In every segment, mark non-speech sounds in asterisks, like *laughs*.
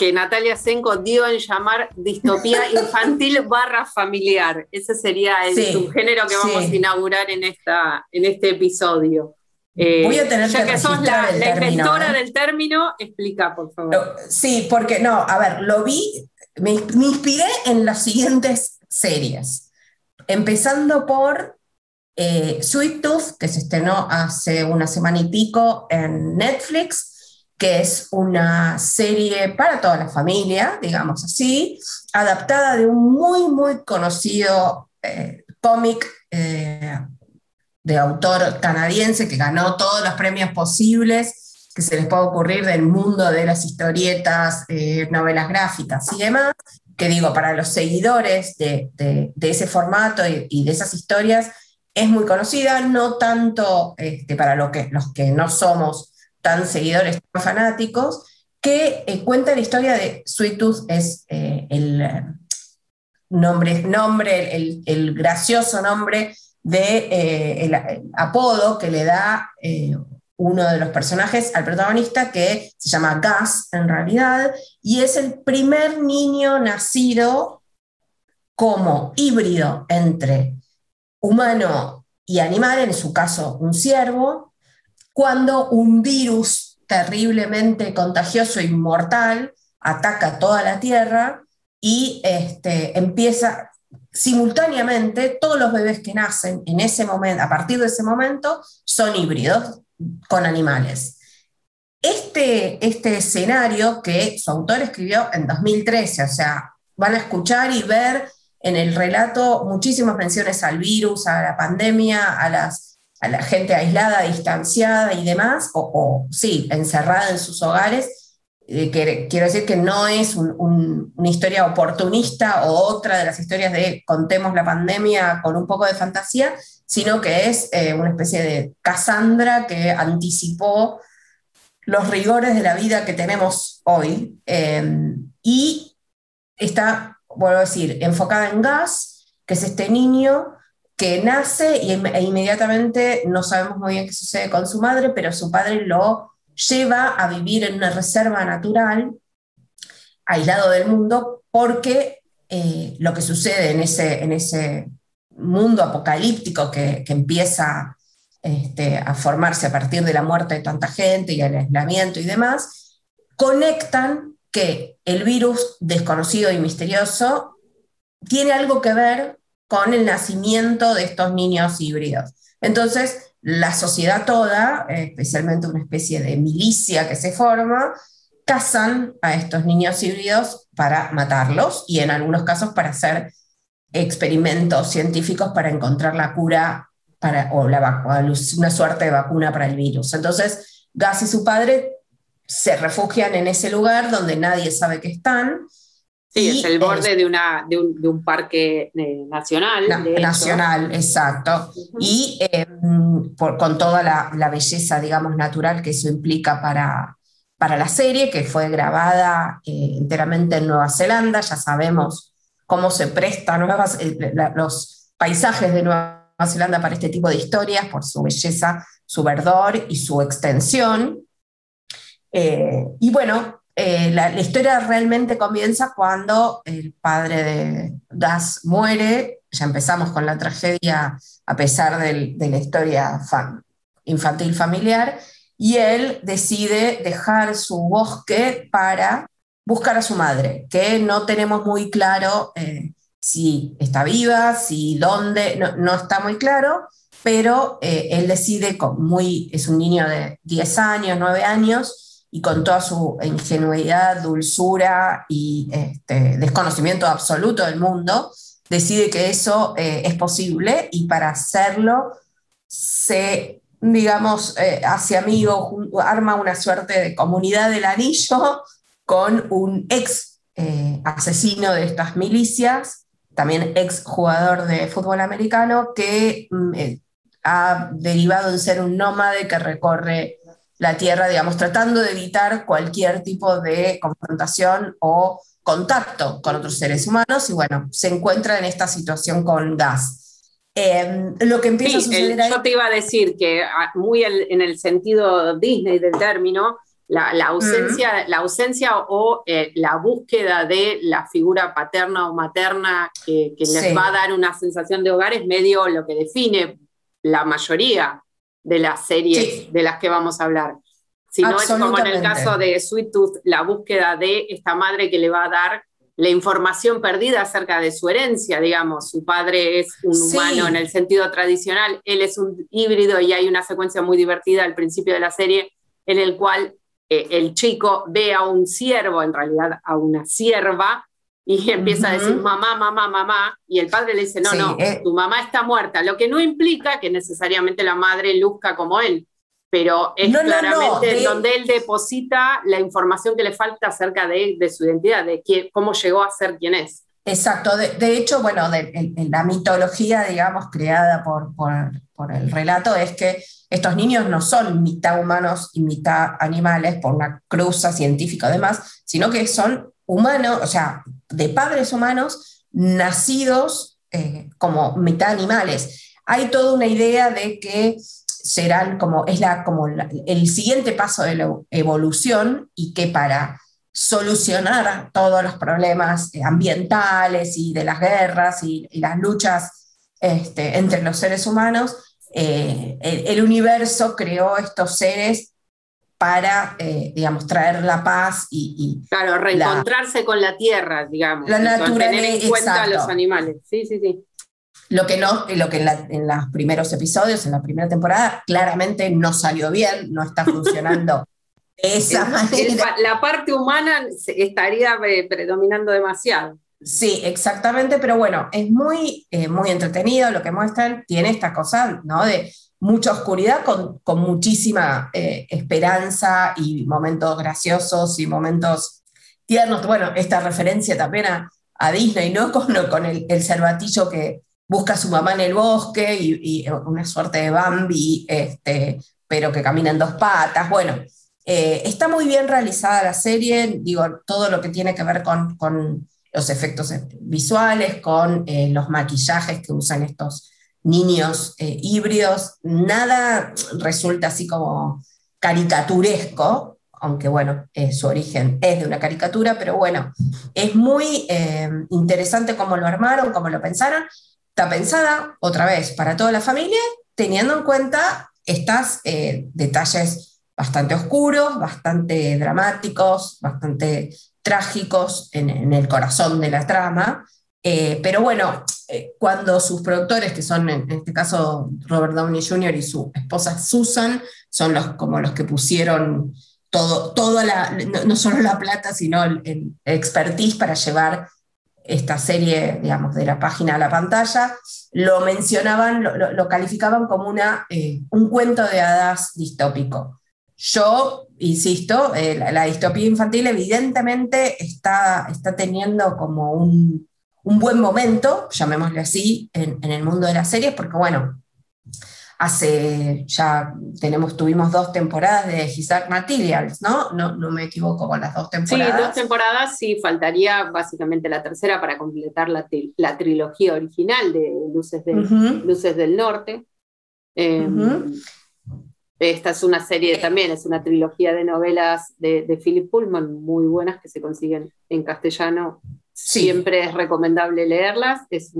que Natalia Senko dio en llamar distopía *laughs* infantil barra familiar. Ese sería el subgénero que vamos a inaugurar en, esta, en este episodio. Eh, Voy a tener ya que, sos la, inventora ¿eh? del término, explica, por favor. Sí, porque no, a ver, lo vi, me, inspiré en las siguientes series. Empezando por eh, Sweet Tooth, que se estrenó hace una semana y pico en Netflix, que es una serie para toda la familia, digamos así, adaptada de un muy, muy conocido eh, cómic eh, de autor canadiense que ganó todos los premios posibles que se les puede ocurrir del mundo de las historietas, eh, novelas gráficas y demás, que digo, para los seguidores de, ese formato y, de esas historias es muy conocida, no tanto este, para lo los que no somos tan seguidores, tan fanáticos, que eh, cuenta la historia de Sweet Tooth, es eh, el eh, nombre, nombre el, gracioso nombre de el, apodo que le da uno de los personajes al protagonista, que se llama Gus en realidad, y es el primer niño nacido como híbrido entre humano y animal, en su caso un ciervo, cuando un virus terriblemente contagioso y mortal ataca toda la Tierra y este, empieza simultáneamente, todos los bebés que nacen en ese momento, a partir de ese momento, son híbridos con animales. Este, este escenario que su autor escribió en 2013, o sea, van a escuchar y ver en el relato muchísimas menciones al virus, a la pandemia, a las a la gente aislada, distanciada y demás, o, sí, encerrada en sus hogares. Eh, quiero decir que no es una historia oportunista o otra de las historias de contemos la pandemia con un poco de fantasía, sino que es eh, una especie de Cassandra que anticipó los rigores de la vida que tenemos hoy em, y está, vuelvo a decir, enfocada en Gas, que es este niño que nace y, e inmediatamente no sabemos muy bien qué sucede con su madre, pero su padre lo lleva a vivir en una reserva natural, aislado del mundo, porque eh, lo que sucede en ese, en ese mundo apocalíptico que, empieza este, a formarse a partir de la muerte de tanta gente y el aislamiento y demás, conectan que el virus desconocido y misterioso tiene algo que ver con el nacimiento de estos niños híbridos. Entonces, la sociedad toda, especialmente una especie de milicia que se forma, cazan a estos niños híbridos para matarlos y en algunos casos para hacer experimentos científicos para encontrar la cura para, o la, una suerte de vacuna para el virus. Entonces, Gas y su padre se refugian en ese lugar donde nadie sabe que están Sí, es el borde de, una, de, un, parque eh, nacional. nacional, exacto. Y em, con toda la, belleza, digamos, natural que eso implica para, para la serie, que fue grabada eh, enteramente en Nueva Zelanda. Ya sabemos cómo se prestan eh, los paisajes de Nueva Zelanda para este tipo de historias, por su belleza, su verdor y su extensión. y bueno, eh, la, historia realmente comienza cuando el padre de Das muere, ya empezamos con la tragedia a pesar de la historia infantil familiar, y él decide dejar su bosque para buscar a su madre, que no tenemos muy claro eh, si está viva, si dónde, no, está muy claro, pero eh, él decide, muy, es un niño de 10 años, 9 años, y con toda su ingenuidad, dulzura y este, desconocimiento absoluto del mundo, decide que eso eh, es posible y para hacerlo se, digamos, eh, hace amigo, arma una suerte de comunidad del anillo con un ex eh, asesino de estas milicias, también ex jugador de fútbol americano, que mm, eh, ha derivado en ser un nómade que recorre la Tierra, digamos, tratando de evitar cualquier tipo de confrontación o contacto con otros seres humanos y bueno, se encuentra en esta situación con gas. Em, lo que empieza a suceder Yo te iba a decir que ah, muy en el sentido Disney del término, la, ausencia, la ausencia o eh, la búsqueda de la figura paterna o materna que, les va a dar una sensación de hogar es medio lo que define la mayoría de las series de las que vamos a hablar. Si no es como en el caso de Sweet Tooth, la búsqueda de esta madre que le va a dar la información perdida acerca de su herencia, digamos, su padre es un humano en el sentido tradicional, él es un híbrido y hay una secuencia muy divertida al principio de la serie en el cual eh, el chico ve a un siervo, en realidad a una sierva, y empieza a decir mamá, mamá, mamá, y el padre le dice, no, no, eh. tu mamá está muerta, lo que no implica que necesariamente la madre luzca como él, pero es claramente donde él deposita la información que le falta acerca de, de su identidad, de cómo llegó a ser quien es. Exacto, de, hecho, bueno, la mitología, digamos, creada por, por, el relato es que estos niños no son mitad humanos y mitad animales por una cruza científica además, sino que son humanos, o sea, de padres humanos nacidos eh, como mitad animales. Hay toda una idea de que serán como, es la, como el siguiente paso de la evolución y que para solucionar todos los problemas eh, ambientales y de las guerras y, las luchas este, entre los seres humanos, eh, el, universo creó estos seres para, eh, digamos, traer la paz y... claro, reencontrarse con la tierra, digamos. La naturaleza. Tener en cuenta a los animales. Sí, sí, sí. Lo que, no, lo que en, los primeros episodios, en la primera temporada, claramente no salió bien, no está funcionando *laughs* esa manera. la parte humana estaría eh, predominando demasiado. Sí, exactamente, pero bueno, es muy, eh, muy entretenido lo que muestran, tiene esta cosa, ¿no? De mucha oscuridad con, con muchísima eh, esperanza y momentos graciosos y momentos tiernos. Bueno, esta referencia también a, Disney, ¿no? *laughs* Con, el, cervatillo que busca a su mamá en el bosque y, y una suerte de Bambi, este, pero que camina en dos patas. Bueno, eh, está muy bien realizada la serie, digo, todo lo que tiene que ver con, con los efectos visuales, con eh, los maquillajes que usan estos niños eh, híbridos, nada resulta así como caricaturesco, aunque bueno, su origen es de una caricatura, pero bueno, es muy interesante cómo lo armaron, cómo lo pensaron. Está pensada, otra vez, para toda la familia, teniendo en cuenta estos detalles bastante oscuros, bastante dramáticos, bastante trágicos en, el corazón de la trama. Eh, pero bueno, eh, cuando sus productores, que son en, este caso Robert Downey Jr. y su esposa Susan, son los, como los que pusieron todo, toda la, no, solo la plata, sino el, expertise para llevar esta serie, digamos, de la página a la pantalla, lo mencionaban, lo, calificaban como una, eh, un cuento de hadas distópico. Yo, insisto, eh, la, distopía infantil evidentemente está, está teniendo como un, buen momento, llamémosle así, en, el mundo de las series, porque bueno, hace ya tenemos, tuvimos dos temporadas de His Materials, ¿no? ¿no? No me equivoco con las dos temporadas. Sí, dos temporadas, sí, faltaría básicamente la tercera para completar la, trilogía original de Luces, Luces del Norte. Em, esta es una serie también, es una trilogía de novelas de, Philip Pullman muy buenas que se consiguen en castellano. Siempre es recomendable leerlas. Es,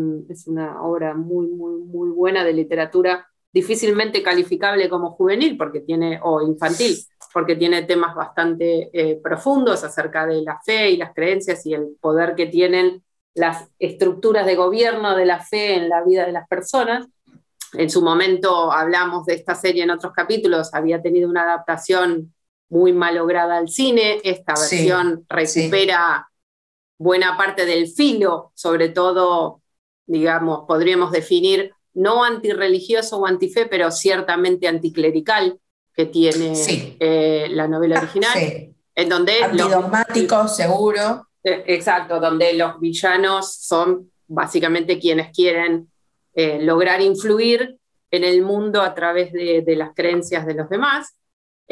una obra muy, muy, muy buena de literatura, difícilmente calificable como juvenil porque tiene, o infantil, porque tiene temas bastante eh, profundos acerca de la fe y las creencias y el poder que tienen las estructuras de gobierno de la fe en la vida de las personas. En su momento hablamos de esta serie en otros capítulos, había tenido una adaptación muy malograda al cine, esta versión recupera buena parte del filo, sobre todo, digamos, podríamos definir no antirreligioso o antife, pero ciertamente anticlerical que tiene eh, la novela ah, original. En donde Antidogmático, seguro. Eh, exacto, donde los villanos son básicamente quienes quieren eh, lograr influir en el mundo a través de, las creencias de los demás.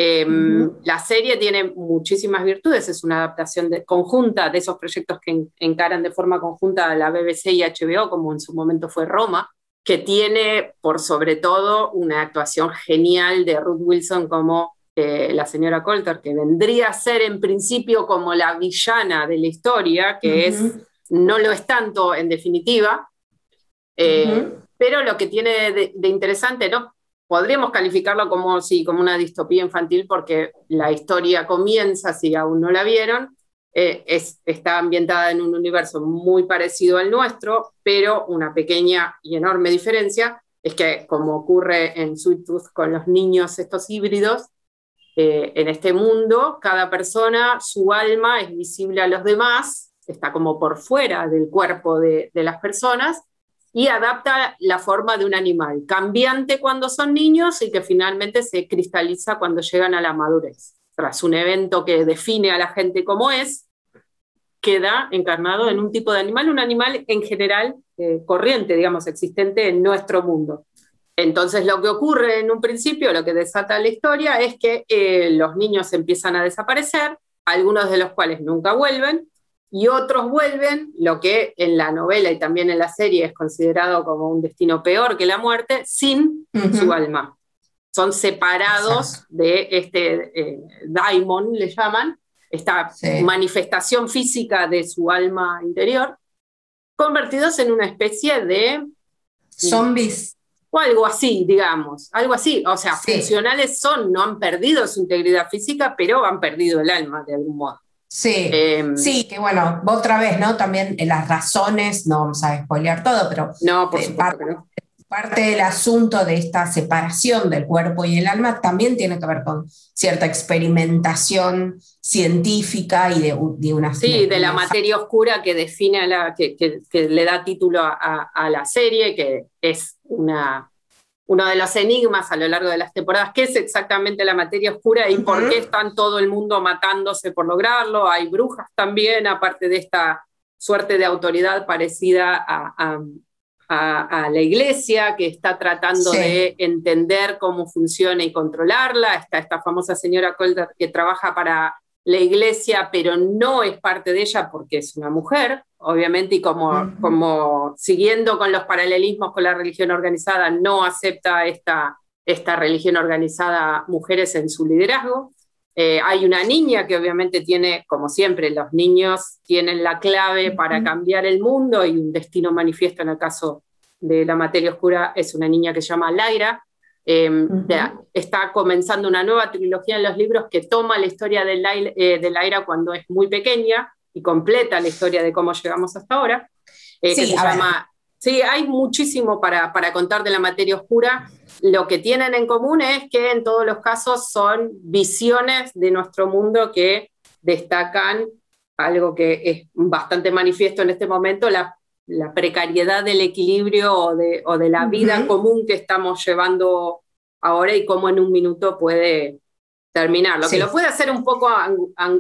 Em, la serie tiene muchísimas virtudes, es una adaptación conjunta de esos proyectos que encaran de forma conjunta la BBC y HBO, como en su momento fue Roma, que tiene por sobre todo una actuación genial de Ruth Wilson como eh, la señora Coulter, que vendría a ser en principio como la villana de la historia, que es, no lo es tanto en definitiva, eh, pero lo que tiene de, interesante, ¿no? Podríamos calificarlo como, sí, como una distopía infantil porque la historia comienza, si aún no la vieron, eh, es, está ambientada en un universo muy parecido al nuestro, pero una pequeña y enorme diferencia es que, como ocurre en Sweet Tooth con los niños estos híbridos, eh, en este mundo, cada persona, su alma es visible a los demás, está como por fuera del cuerpo de, de las personas, y adapta la forma de un animal, cambiante cuando son niños y que finalmente se cristaliza cuando llegan a la madurez. Tras un evento que define a la gente como es, queda encarnado en un tipo de animal, un animal en general eh, corriente, digamos, existente en nuestro mundo. Entonces lo que ocurre en un principio, lo que desata la historia, es que eh, los niños empiezan a desaparecer, algunos de los cuales nunca vuelven, y otros vuelven, lo que en la novela y también en la serie es considerado como un destino peor que la muerte, sin su alma. Son separados de este eh, daimon, le llaman, esta manifestación física de su alma interior, convertidos en una especie de... Zombies. O algo así, digamos, algo así. O sea, funcionales son, no han perdido su integridad física, pero han perdido el alma de algún modo. Sí, em, sí, que bueno, otra vez, ¿no? También las razones, no vamos a spoilear todo, pero no, por eh, parte, parte, del asunto de esta separación del cuerpo y el alma también tiene que ver con cierta experimentación científica y de, una... Sí, de la materia oscura que define a la, que, que, le da título a, a la serie, que es una uno de los enigmas a lo largo de las temporadas, qué es exactamente la materia oscura y por qué están todo el mundo matándose por lograrlo. Hay brujas también, aparte de esta suerte de autoridad parecida a, la iglesia, que está tratando de entender cómo funciona y controlarla. Está esta famosa señora Colder que trabaja para la iglesia, pero no es parte de ella porque es una mujer, obviamente, y como, como siguiendo con los paralelismos con la religión organizada, no acepta esta, esta religión organizada mujeres en su liderazgo. Eh, hay una niña que obviamente tiene, como siempre, los niños tienen la clave para cambiar el mundo y un destino manifiesto en el caso de la materia oscura es una niña que se llama Laira, Em, está comenzando una nueva trilogía en los libros que toma la historia de la, eh, de Laira cuando es muy pequeña y completa la historia de cómo llegamos hasta ahora. Eh, sí, sí, hay muchísimo para, para contar de la materia oscura. Lo que tienen en común es que en todos los casos son visiones de nuestro mundo que destacan algo que es bastante manifiesto en este momento, la la precariedad del equilibrio o de, o de la vida común que estamos llevando ahora y cómo en un minuto puede terminar. Lo que lo puede hacer un poco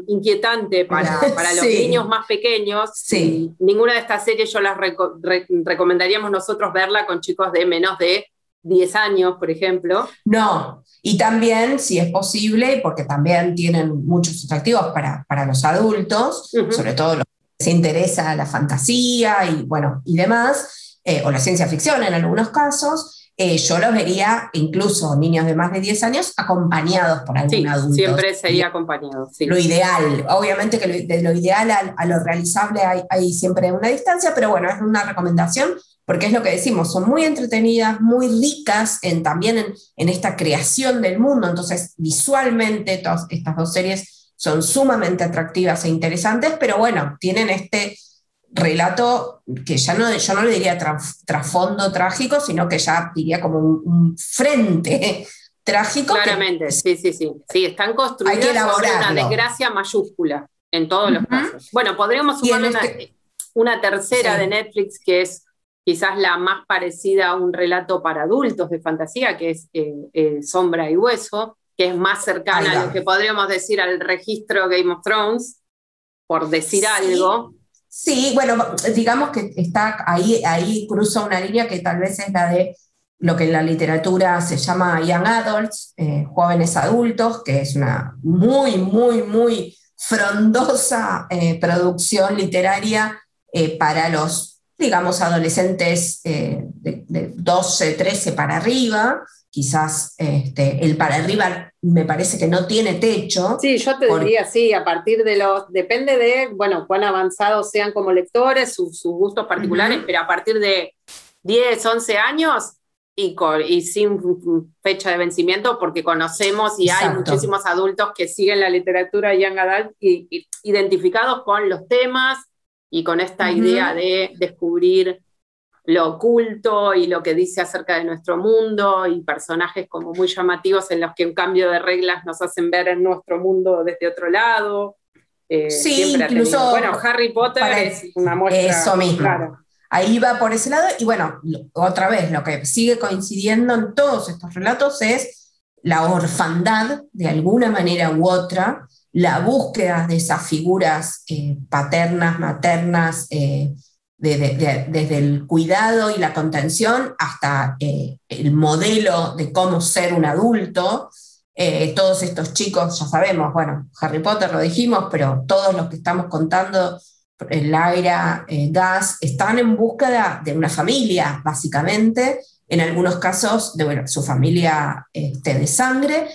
inquietante para, *laughs* para los niños más pequeños. Sí. Ninguna de estas series yo las recomendaríamos nosotros verla con chicos de menos de 10 años, por ejemplo. No, y también, si es posible, porque también tienen muchos atractivos para, para los adultos, sobre todo los se interesa la fantasía y, bueno, y demás, eh, o la ciencia ficción en algunos casos, eh, yo los vería, incluso niños de más de 10 años, acompañados por algún sí, adulto. Siempre sería acompañado. Sí. Lo ideal, obviamente que de lo ideal a, lo realizable hay, hay, siempre una distancia, pero bueno, es una recomendación porque es lo que decimos, son muy entretenidas, muy ricas en, también en, en esta creación del mundo, entonces visualmente todas estas dos series son sumamente atractivas e interesantes, pero bueno, tienen este relato que ya no, yo no le diría trasfondo trágico, sino que ya diría como un, frente *laughs* trágico. Claramente, sí, sí, sí. Sí, están construidas sobre una desgracia mayúscula en todos los casos. Bueno, podríamos sumar este una, tercera de Netflix que es quizás la más parecida a un relato para adultos de fantasía, que es eh, eh, Sombra y Hueso, que es más cercana a lo que podríamos decir al registro Game of Thrones, por decir algo. Sí, bueno, digamos que está ahí, ahí cruza una línea que tal vez es la de lo que en la literatura se llama young adults, eh, jóvenes adultos, que es una muy, muy, muy frondosa eh, producción literaria eh, para los, digamos, adolescentes de, 12, 13 para arriba. Quizás este, el para arriba me parece que no tiene techo. Sí, yo te diría, sí, a partir de los, depende de, bueno, cuán avanzados sean como lectores, sus, gustos particulares, pero a partir de 10, 11 años, y, sin fecha de vencimiento porque conocemos y hay muchísimos adultos que siguen la literatura young adult y, identificados con los temas y con esta idea de descubrir lo oculto y lo que dice acerca de nuestro mundo y personajes como muy llamativos en los que un cambio de reglas nos hacen ver en nuestro mundo desde otro lado. Eh, sí, incluso. Bueno, Harry Potter es una muestra. Eso mismo. Ahí va por ese lado y bueno, otra vez, lo que sigue coincidiendo en todos estos relatos es la orfandad, de alguna manera u otra, la búsqueda de esas figuras eh, paternas, maternas, eh, desde el cuidado y la contención hasta eh, el modelo de cómo ser un adulto. todos estos chicos, ya sabemos, bueno, Harry Potter lo dijimos, pero todos los que estamos contando Laira, eh, Gas, están en búsqueda de una familia, básicamente, en algunos casos de su familia este, de sangre,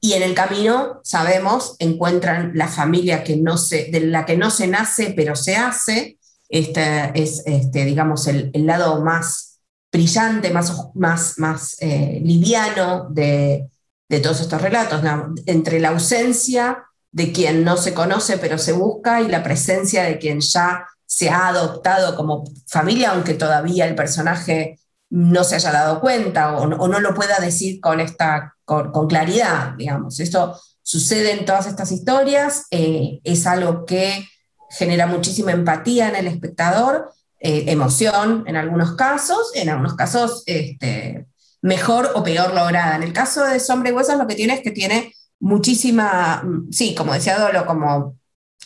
y en el camino, sabemos, encuentran la familia que no se, de la que no se nace, pero se hace. Este es, este, digamos, el, lado más brillante, más, más, más eh, liviano de, de todos estos relatos, entre la ausencia de quien no se conoce pero se busca y la presencia de quien ya se ha adoptado como familia, aunque todavía el personaje no se haya dado cuenta o, no lo pueda decir con, esta, con, claridad, digamos. Esto sucede en todas estas historias, eh, es algo que genera muchísima empatía en el espectador, eh, emoción en algunos casos, en algunos casos este, mejor o peor lograda. En el caso de Sombra y Huesos lo que tiene es que tiene muchísima, sí, como decía Dolo, como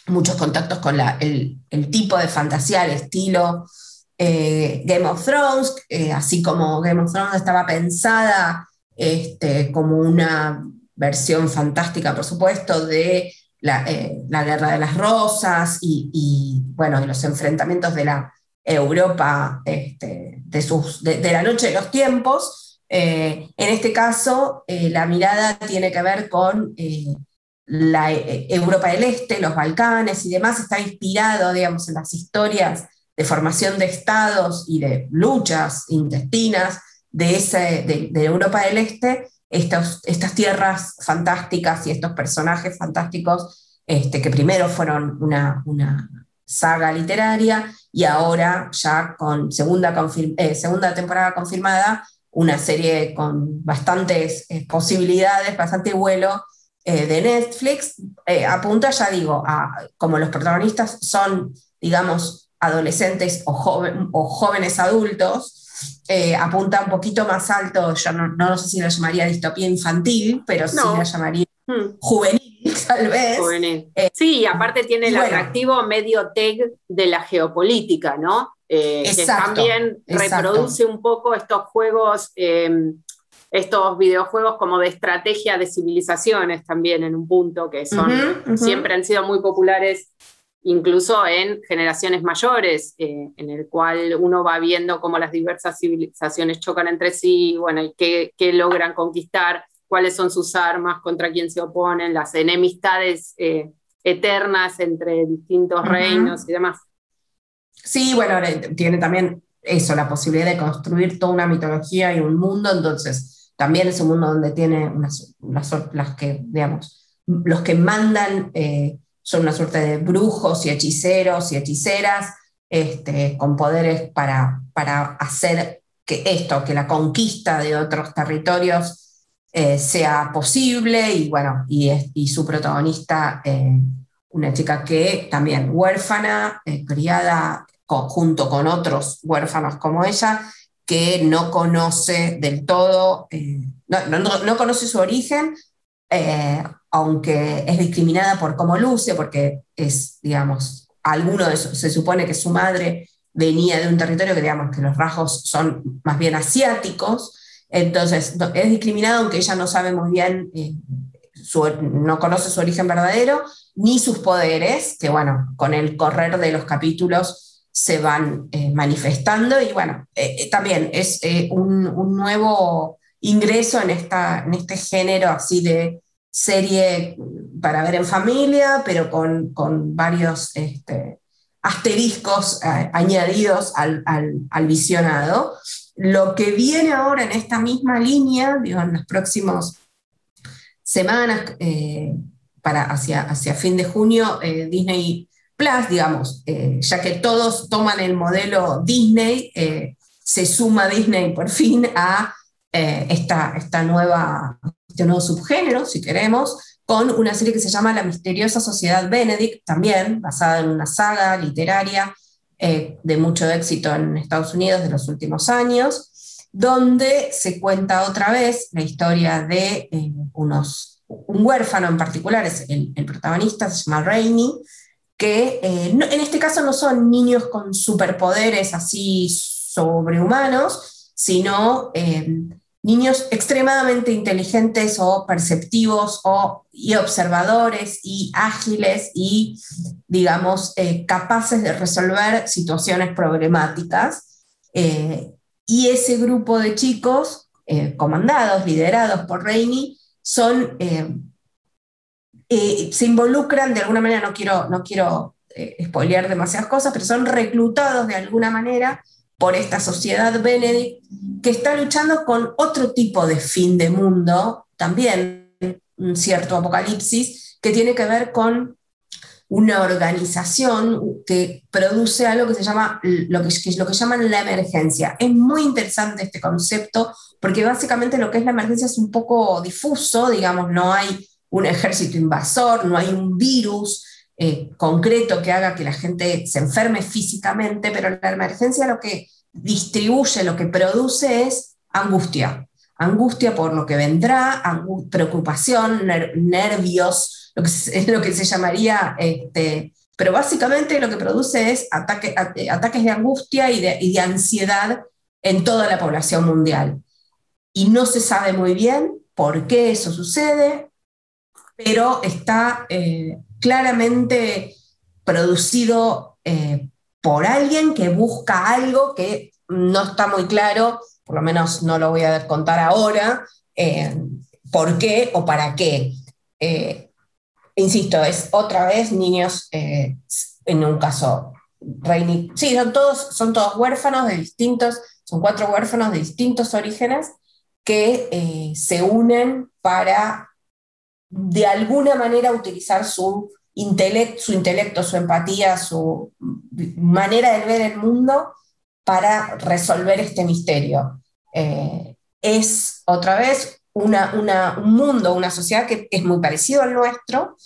muchos contactos con el, tipo de fantasía, el estilo eh, Game of Thrones, eh, así como Game of Thrones estaba pensada este, como una versión fantástica, por supuesto, de la, eh, Guerra de las Rosas y, bueno, de los enfrentamientos de la Europa este, de, la noche de los tiempos, en este caso, la mirada tiene que ver con la Europa del Este, los Balcanes y demás, está inspirado, digamos, en las historias de formación de estados y de luchas intestinas de, ese, de, Europa del Este, estas tierras fantásticas y estos personajes fantásticos este, que primero fueron una, una, saga literaria y ahora ya con segunda, segunda temporada confirmada una serie con bastantes eh, posibilidades, bastante vuelo eh, de Netflix, eh, apunta, ya digo, como los protagonistas son, digamos, adolescentes o, o jóvenes adultos, apunta un poquito más alto, yo no, no, sé si lo llamaría distopía infantil, pero sí la llamaría hmm. juvenil, *laughs* tal vez. sí, y aparte tiene el atractivo medio tech de la geopolítica, ¿no? Eh, que también reproduce un poco estos juegos, em, estos videojuegos como de estrategia de civilizaciones también en un punto, que son, siempre han sido muy populares incluso en generaciones mayores, eh, en el cual uno va viendo cómo las diversas civilizaciones chocan entre sí, bueno, y qué, logran conquistar, cuáles son sus armas, contra quién se oponen, las enemistades eh, eternas entre distintos reinos y demás. Sí, bueno, tiene también eso, la posibilidad de construir toda una mitología y un mundo, entonces también es un mundo donde tiene unas, las que, digamos, los que mandan eh, son una suerte de brujos y hechiceros y hechiceras este, con poderes para, para hacer que esto, que la conquista de otros territorios eh, sea posible. Y bueno, y, y su protagonista, eh, una chica que también huérfana, criada junto con otros huérfanos como ella, que no conoce del todo, eh, no, conoce su origen, eh, aunque es discriminada por cómo luce, porque es, digamos, alguno de se supone que su madre venía de un territorio que, digamos, que los rasgos son más bien asiáticos, entonces es discriminada aunque ella no sabe muy bien, eh, no conoce su origen verdadero, ni sus poderes, que bueno, con el correr de los capítulos se van eh, manifestando. Y bueno, eh, también es un, un, nuevo ingreso en, esta, en este género así de serie para ver en familia, pero con, con varios este, asteriscos eh, añadidos al, al, visionado. Lo que viene ahora en esta misma línea, digo, en las próximas semanas, eh, para hacia, hacia fin de junio, eh, Disney Plus, digamos, ya que todos toman el modelo Disney, se suma Disney por fin a esta, esta nueva, este nuevo subgénero, si queremos, con una serie que se llama La misteriosa sociedad Benedict, también basada en una saga literaria eh, de mucho éxito en Estados Unidos de los últimos años, donde se cuenta otra vez la historia de eh, unos, un huérfano en particular, es el, protagonista, se llama Rainy, que eh, en este caso no son niños con superpoderes así sobrehumanos, sino niños extremadamente inteligentes o perceptivos o, y observadores y ágiles y, digamos, eh, capaces de resolver situaciones problemáticas. Eh, y ese grupo de chicos, eh, comandados, liderados por Reini, son, se involucran de alguna manera, no quiero, no quiero spoilear demasiadas cosas, pero son reclutados de alguna manera por esta sociedad Benedict que está luchando con otro tipo de fin de mundo, también un cierto apocalipsis, que tiene que ver con una organización que produce algo que se llama lo que, lo que llaman la emergencia. Es muy interesante este concepto porque básicamente lo que es la emergencia es un poco difuso, digamos, no hay un ejército invasor, no hay un virus eh, concreto que haga que la gente se enferme físicamente, pero la emergencia lo que distribuye, lo que produce es angustia. Angustia por lo que vendrá, preocupación, nervios, *laughs* lo que, se llamaría, este, pero básicamente lo que produce es ataque, ataques de angustia y de, ansiedad en toda la población mundial. Y no se sabe muy bien por qué eso sucede, pero está eh, claramente producido eh, por alguien que busca algo que no está muy claro, por lo menos no lo voy a contar ahora, eh, por qué o para qué. Eh, insisto, es otra vez niños, en un caso, sí, son todos, son todos huérfanos de distintos, son cuatro huérfanos de distintos orígenes que se unen para de alguna manera utilizar su su intelecto, su empatía, su manera de ver el mundo para resolver este misterio. Eh, es otra vez una, un mundo, una sociedad que es muy parecido al nuestro,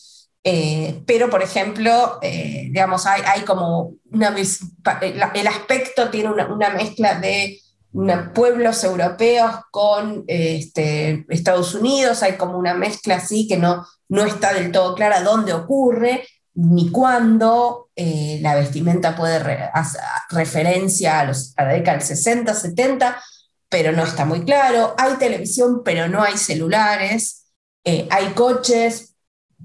eh, pero por ejemplo, eh, digamos, hay, hay, como una, el aspecto tiene una, una mezcla de pueblos europeos con este, Estados Unidos, hay como una mezcla así que no, no está del todo clara dónde ocurre ni cuándo. Eh, la vestimenta puede hacer referencia a, los, a la década del 60, 70, pero no está muy claro. Hay televisión, pero no hay celulares. Eh, hay coches,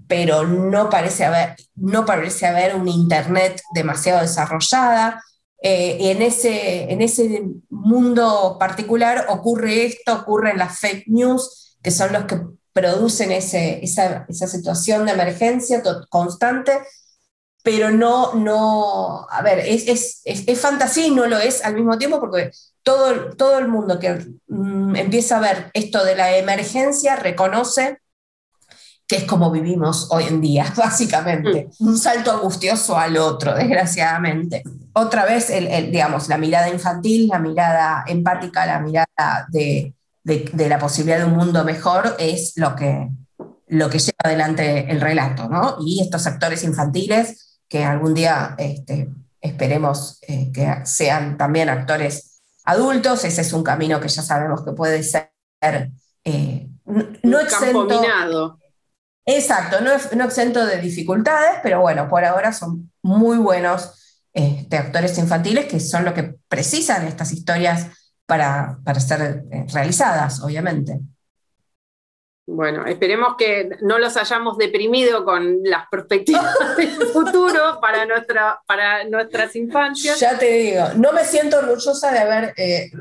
pero no parece, haber, no parece haber una internet demasiado desarrollada. Eh, en, ese, en ese mundo particular ocurre esto, ocurren las fake news, que son los que producen ese, esa, esa, situación de emergencia constante, pero no, no, a ver, es, es, es, fantasía y no lo es al mismo tiempo porque todo, todo el mundo que mm, empieza a ver esto de la emergencia reconoce que es como vivimos hoy en día, *laughs* básicamente. Mm. Un salto angustioso al otro, desgraciadamente. Otra vez, el, digamos, la mirada infantil, la mirada empática, la mirada de, de, la posibilidad de un mundo mejor es lo que, lo que lleva adelante el relato, ¿no? Y estos actores infantiles que algún día este, esperemos eh, que sean también actores adultos, ese es un camino que ya sabemos que puede ser eh, no, exento, Exacto, no, no exento de dificultades, pero bueno, por ahora son muy buenos este, actores infantiles que son lo que precisan estas historias para, para ser eh, realizadas, obviamente. Bueno, esperemos que no los hayamos deprimido con las perspectivas *laughs* del futuro para, nuestra, para nuestras infancias. Ya te digo, no me siento orgullosa de haber eh,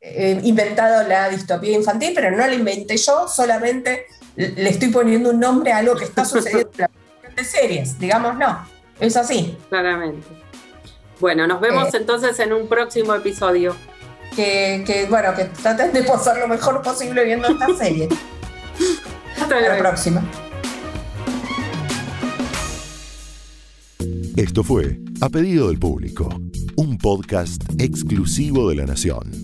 eh, inventado la distopía infantil, pero no la inventé yo, solamente le estoy poniendo un nombre a algo que está sucediendo en la de series, digamos no, es así. Claramente. Bueno, nos vemos eh. entonces en un próximo episodio. Que, bueno, que traten de pasar lo mejor posible viendo esta *laughs* serie. Hasta la próxima. Esto fue A Pedido del Público, un podcast exclusivo de La Nación.